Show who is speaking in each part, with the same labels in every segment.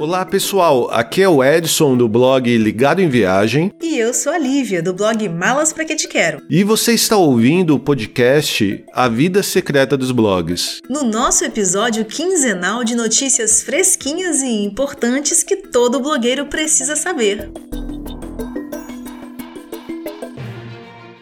Speaker 1: Olá pessoal, aqui é o Edson do blog Ligado em Viagem.
Speaker 2: E eu sou a Lívia do blog Malas Pra Que Te Quero.
Speaker 1: E você está ouvindo o podcast A Vida Secreta dos Blogs.
Speaker 2: No nosso episódio quinzenal de notícias fresquinhas e importantes que todo blogueiro precisa saber.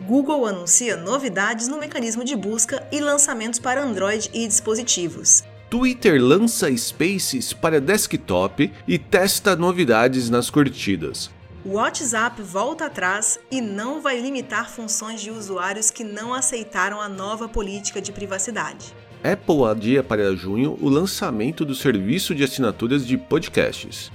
Speaker 2: Google anuncia novidades no mecanismo de busca e lançamentos para Android e dispositivos.
Speaker 1: Twitter lança Spaces para desktop e testa novidades nas curtidas.
Speaker 2: O WhatsApp volta atrás e não vai limitar funções de usuários que não aceitaram a nova política de privacidade.
Speaker 1: Apple adia para junho o lançamento do serviço de assinaturas de podcasts.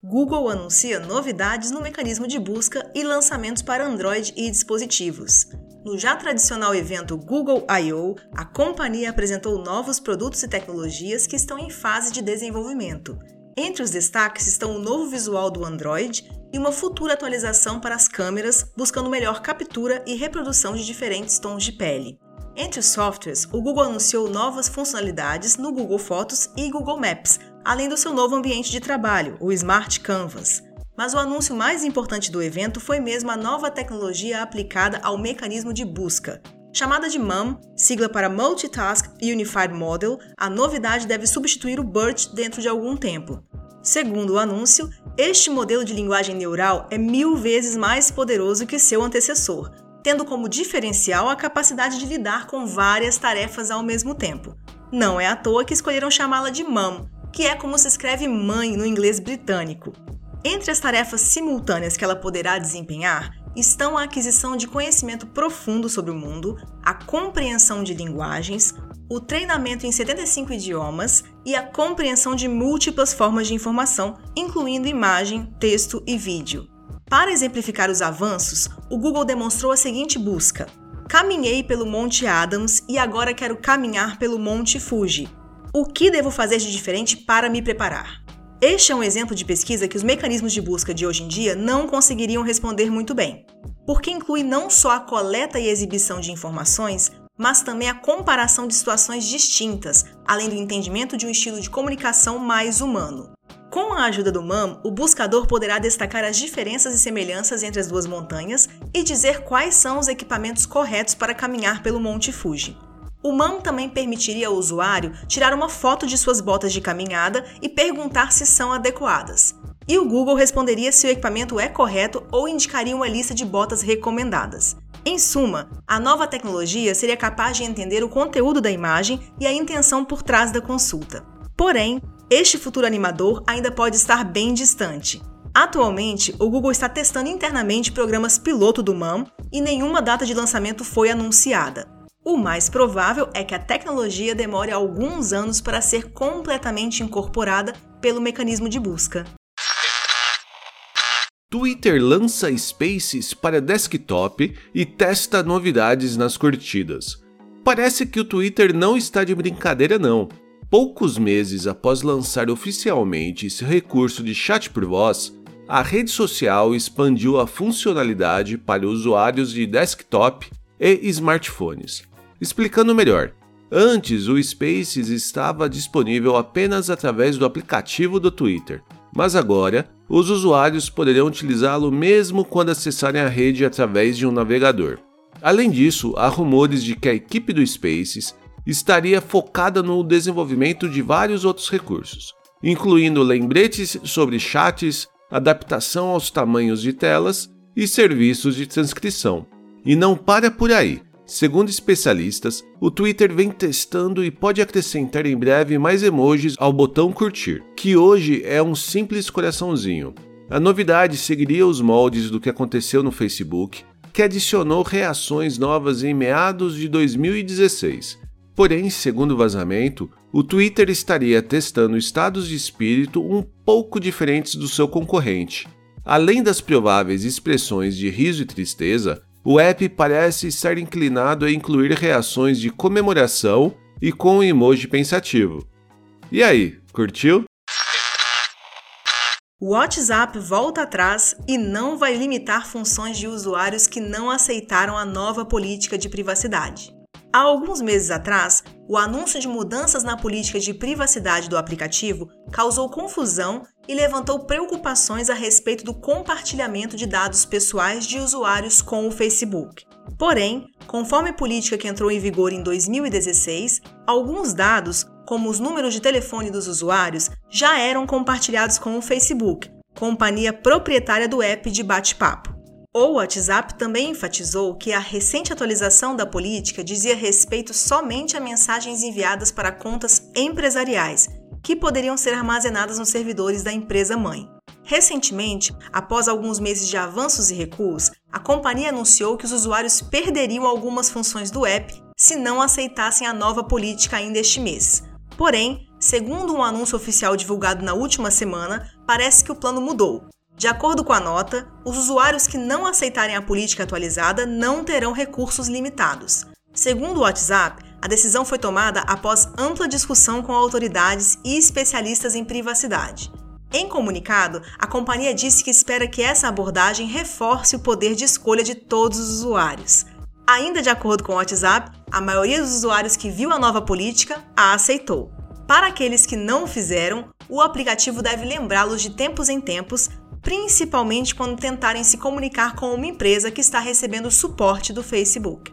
Speaker 2: Google anuncia novidades no mecanismo de busca e lançamentos para Android e dispositivos. No já tradicional evento Google I.O., a companhia apresentou novos produtos e tecnologias que estão em fase de desenvolvimento. Entre os destaques estão o novo visual do Android e uma futura atualização para as câmeras, buscando melhor captura e reprodução de diferentes tons de pele. Entre os softwares, o Google anunciou novas funcionalidades no Google Fotos e Google Maps, além do seu novo ambiente de trabalho, o Smart Canvas. Mas o anúncio mais importante do evento foi mesmo a nova tecnologia aplicada ao mecanismo de busca. Chamada de MUM, sigla para Multitask Unified Model, a novidade deve substituir o BERT dentro de algum tempo. Segundo o anúncio, este modelo de linguagem neural é mil vezes mais poderoso que seu antecessor, tendo como diferencial a capacidade de lidar com várias tarefas ao mesmo tempo. Não é à toa que escolheram chamá-la de MUM, que é como se escreve mãe no inglês britânico. Entre as tarefas simultâneas que ela poderá desempenhar estão a aquisição de conhecimento profundo sobre o mundo, a compreensão de linguagens, o treinamento em 75 idiomas e a compreensão de múltiplas formas de informação, incluindo imagem, texto e vídeo. Para exemplificar os avanços, o Google demonstrou a seguinte busca: Caminhei pelo Monte Adams e agora quero caminhar pelo Monte Fuji. O que devo fazer de diferente para me preparar? Este é um exemplo de pesquisa que os mecanismos de busca de hoje em dia não conseguiriam responder muito bem, porque inclui não só a coleta e exibição de informações, mas também a comparação de situações distintas, além do entendimento de um estilo de comunicação mais humano. Com a ajuda do MAM, o buscador poderá destacar as diferenças e semelhanças entre as duas montanhas e dizer quais são os equipamentos corretos para caminhar pelo Monte Fuji. O MAM também permitiria ao usuário tirar uma foto de suas botas de caminhada e perguntar se são adequadas. E o Google responderia se o equipamento é correto ou indicaria uma lista de botas recomendadas. Em suma, a nova tecnologia seria capaz de entender o conteúdo da imagem e a intenção por trás da consulta. Porém, este futuro animador ainda pode estar bem distante. Atualmente, o Google está testando internamente programas piloto do MAM e nenhuma data de lançamento foi anunciada. O mais provável é que a tecnologia demore alguns anos para ser completamente incorporada pelo mecanismo de busca.
Speaker 1: Twitter lança Spaces para desktop e testa novidades nas curtidas. Parece que o Twitter não está de brincadeira não. Poucos meses após lançar oficialmente esse recurso de chat por voz, a rede social expandiu a funcionalidade para usuários de desktop e smartphones. Explicando melhor, antes o Spaces estava disponível apenas através do aplicativo do Twitter, mas agora os usuários poderão utilizá-lo mesmo quando acessarem a rede através de um navegador. Além disso, há rumores de que a equipe do Spaces estaria focada no desenvolvimento de vários outros recursos, incluindo lembretes sobre chats, adaptação aos tamanhos de telas e serviços de transcrição. E não para por aí. Segundo especialistas, o Twitter vem testando e pode acrescentar em breve mais emojis ao botão curtir, que hoje é um simples coraçãozinho. A novidade seguiria os moldes do que aconteceu no Facebook, que adicionou reações novas em meados de 2016. Porém, segundo o vazamento, o Twitter estaria testando estados de espírito um pouco diferentes do seu concorrente. Além das prováveis expressões de riso e tristeza, o app parece estar inclinado a incluir reações de comemoração e com um emoji pensativo. E aí, curtiu?
Speaker 2: O WhatsApp volta atrás e não vai limitar funções de usuários que não aceitaram a nova política de privacidade. Há alguns meses atrás, o anúncio de mudanças na política de privacidade do aplicativo causou confusão e levantou preocupações a respeito do compartilhamento de dados pessoais de usuários com o Facebook. Porém, conforme a política que entrou em vigor em 2016, alguns dados, como os números de telefone dos usuários, já eram compartilhados com o Facebook, companhia proprietária do app de bate-papo. O WhatsApp também enfatizou que a recente atualização da política dizia respeito somente a mensagens enviadas para contas empresariais, que poderiam ser armazenadas nos servidores da empresa mãe. Recentemente, após alguns meses de avanços e recuos, a companhia anunciou que os usuários perderiam algumas funções do app se não aceitassem a nova política ainda este mês. Porém, segundo um anúncio oficial divulgado na última semana, parece que o plano mudou de acordo com a nota, os usuários que não aceitarem a política atualizada não terão recursos limitados. Segundo o WhatsApp, a decisão foi tomada após ampla discussão com autoridades e especialistas em privacidade. Em comunicado, a companhia disse que espera que essa abordagem reforce o poder de escolha de todos os usuários. Ainda de acordo com o WhatsApp, a maioria dos usuários que viu a nova política a aceitou. Para aqueles que não o fizeram, o aplicativo deve lembrá-los de tempos em tempos principalmente quando tentarem se comunicar com uma empresa que está recebendo suporte do Facebook.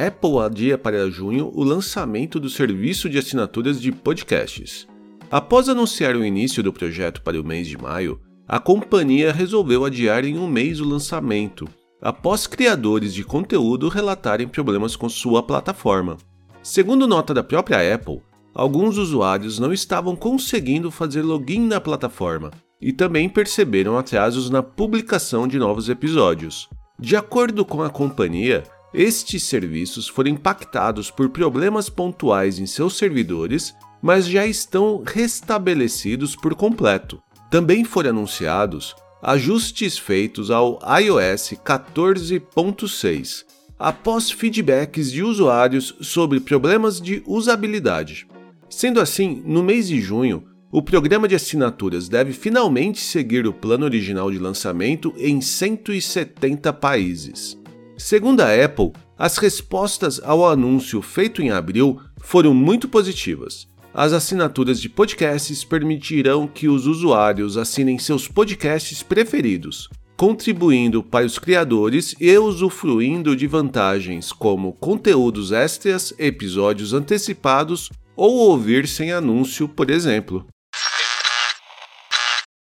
Speaker 1: Apple adia para junho o lançamento do serviço de assinaturas de podcasts. Após anunciar o início do projeto para o mês de maio, a companhia resolveu adiar em um mês o lançamento, após criadores de conteúdo relatarem problemas com sua plataforma. Segundo nota da própria Apple, alguns usuários não estavam conseguindo fazer login na plataforma e também perceberam atrasos na publicação de novos episódios. De acordo com a companhia, estes serviços foram impactados por problemas pontuais em seus servidores, mas já estão restabelecidos por completo. Também foram anunciados ajustes feitos ao iOS 14.6 após feedbacks de usuários sobre problemas de usabilidade. Sendo assim, no mês de junho, o programa de assinaturas deve finalmente seguir o plano original de lançamento em 170 países. Segundo a Apple, as respostas ao anúncio feito em abril foram muito positivas. As assinaturas de podcasts permitirão que os usuários assinem seus podcasts preferidos, contribuindo para os criadores e usufruindo de vantagens como conteúdos extras, episódios antecipados ou ouvir sem anúncio, por exemplo.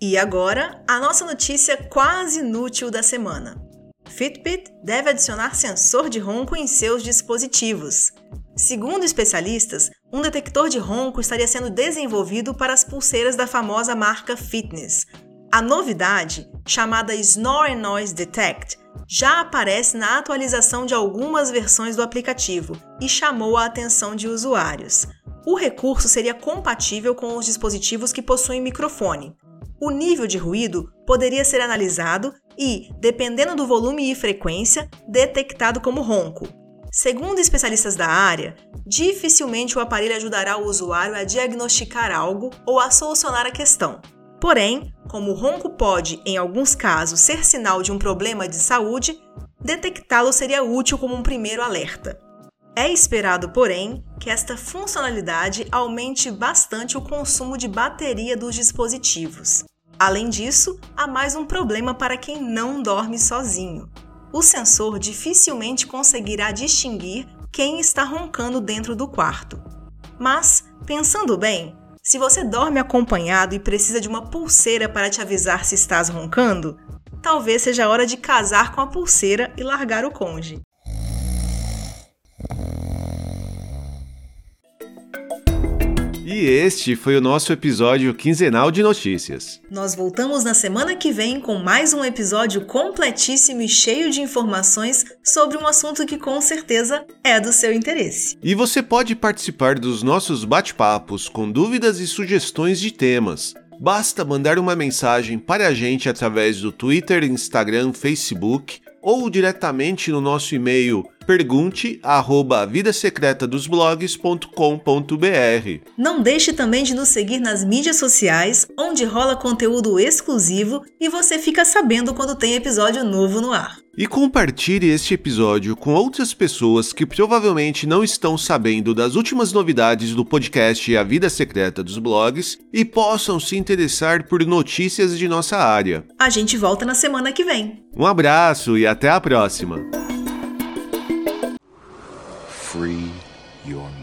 Speaker 2: E agora, a nossa notícia quase inútil da semana. Fitbit deve adicionar sensor de ronco em seus dispositivos. Segundo especialistas, um detector de ronco estaria sendo desenvolvido para as pulseiras da famosa marca Fitness. A novidade, chamada Snore Noise Detect, já aparece na atualização de algumas versões do aplicativo e chamou a atenção de usuários. O recurso seria compatível com os dispositivos que possuem microfone. O nível de ruído poderia ser analisado e, dependendo do volume e frequência, detectado como ronco. Segundo especialistas da área, dificilmente o aparelho ajudará o usuário a diagnosticar algo ou a solucionar a questão. Porém, como o ronco pode, em alguns casos, ser sinal de um problema de saúde, detectá-lo seria útil como um primeiro alerta. É esperado, porém, que esta funcionalidade aumente bastante o consumo de bateria dos dispositivos. Além disso, há mais um problema para quem não dorme sozinho. O sensor dificilmente conseguirá distinguir quem está roncando dentro do quarto. Mas, pensando bem, se você dorme acompanhado e precisa de uma pulseira para te avisar se estás roncando, talvez seja hora de casar com a pulseira e largar o conge.
Speaker 1: E este foi o nosso episódio quinzenal de notícias.
Speaker 2: Nós voltamos na semana que vem com mais um episódio completíssimo e cheio de informações sobre um assunto que com certeza é do seu interesse.
Speaker 1: E você pode participar dos nossos bate-papos com dúvidas e sugestões de temas. Basta mandar uma mensagem para a gente através do Twitter, Instagram, Facebook ou diretamente no nosso e-mail pergunte arroba vidasecretadosblogs.com.br.
Speaker 2: Não deixe também de nos seguir nas mídias sociais, onde rola conteúdo exclusivo e você fica sabendo quando tem episódio novo no ar.
Speaker 1: E compartilhe este episódio com outras pessoas que provavelmente não estão sabendo das últimas novidades do podcast A Vida Secreta dos Blogs e possam se interessar por notícias de nossa área.
Speaker 2: A gente volta na semana que vem.
Speaker 1: Um abraço e até a próxima!
Speaker 3: Free your mind.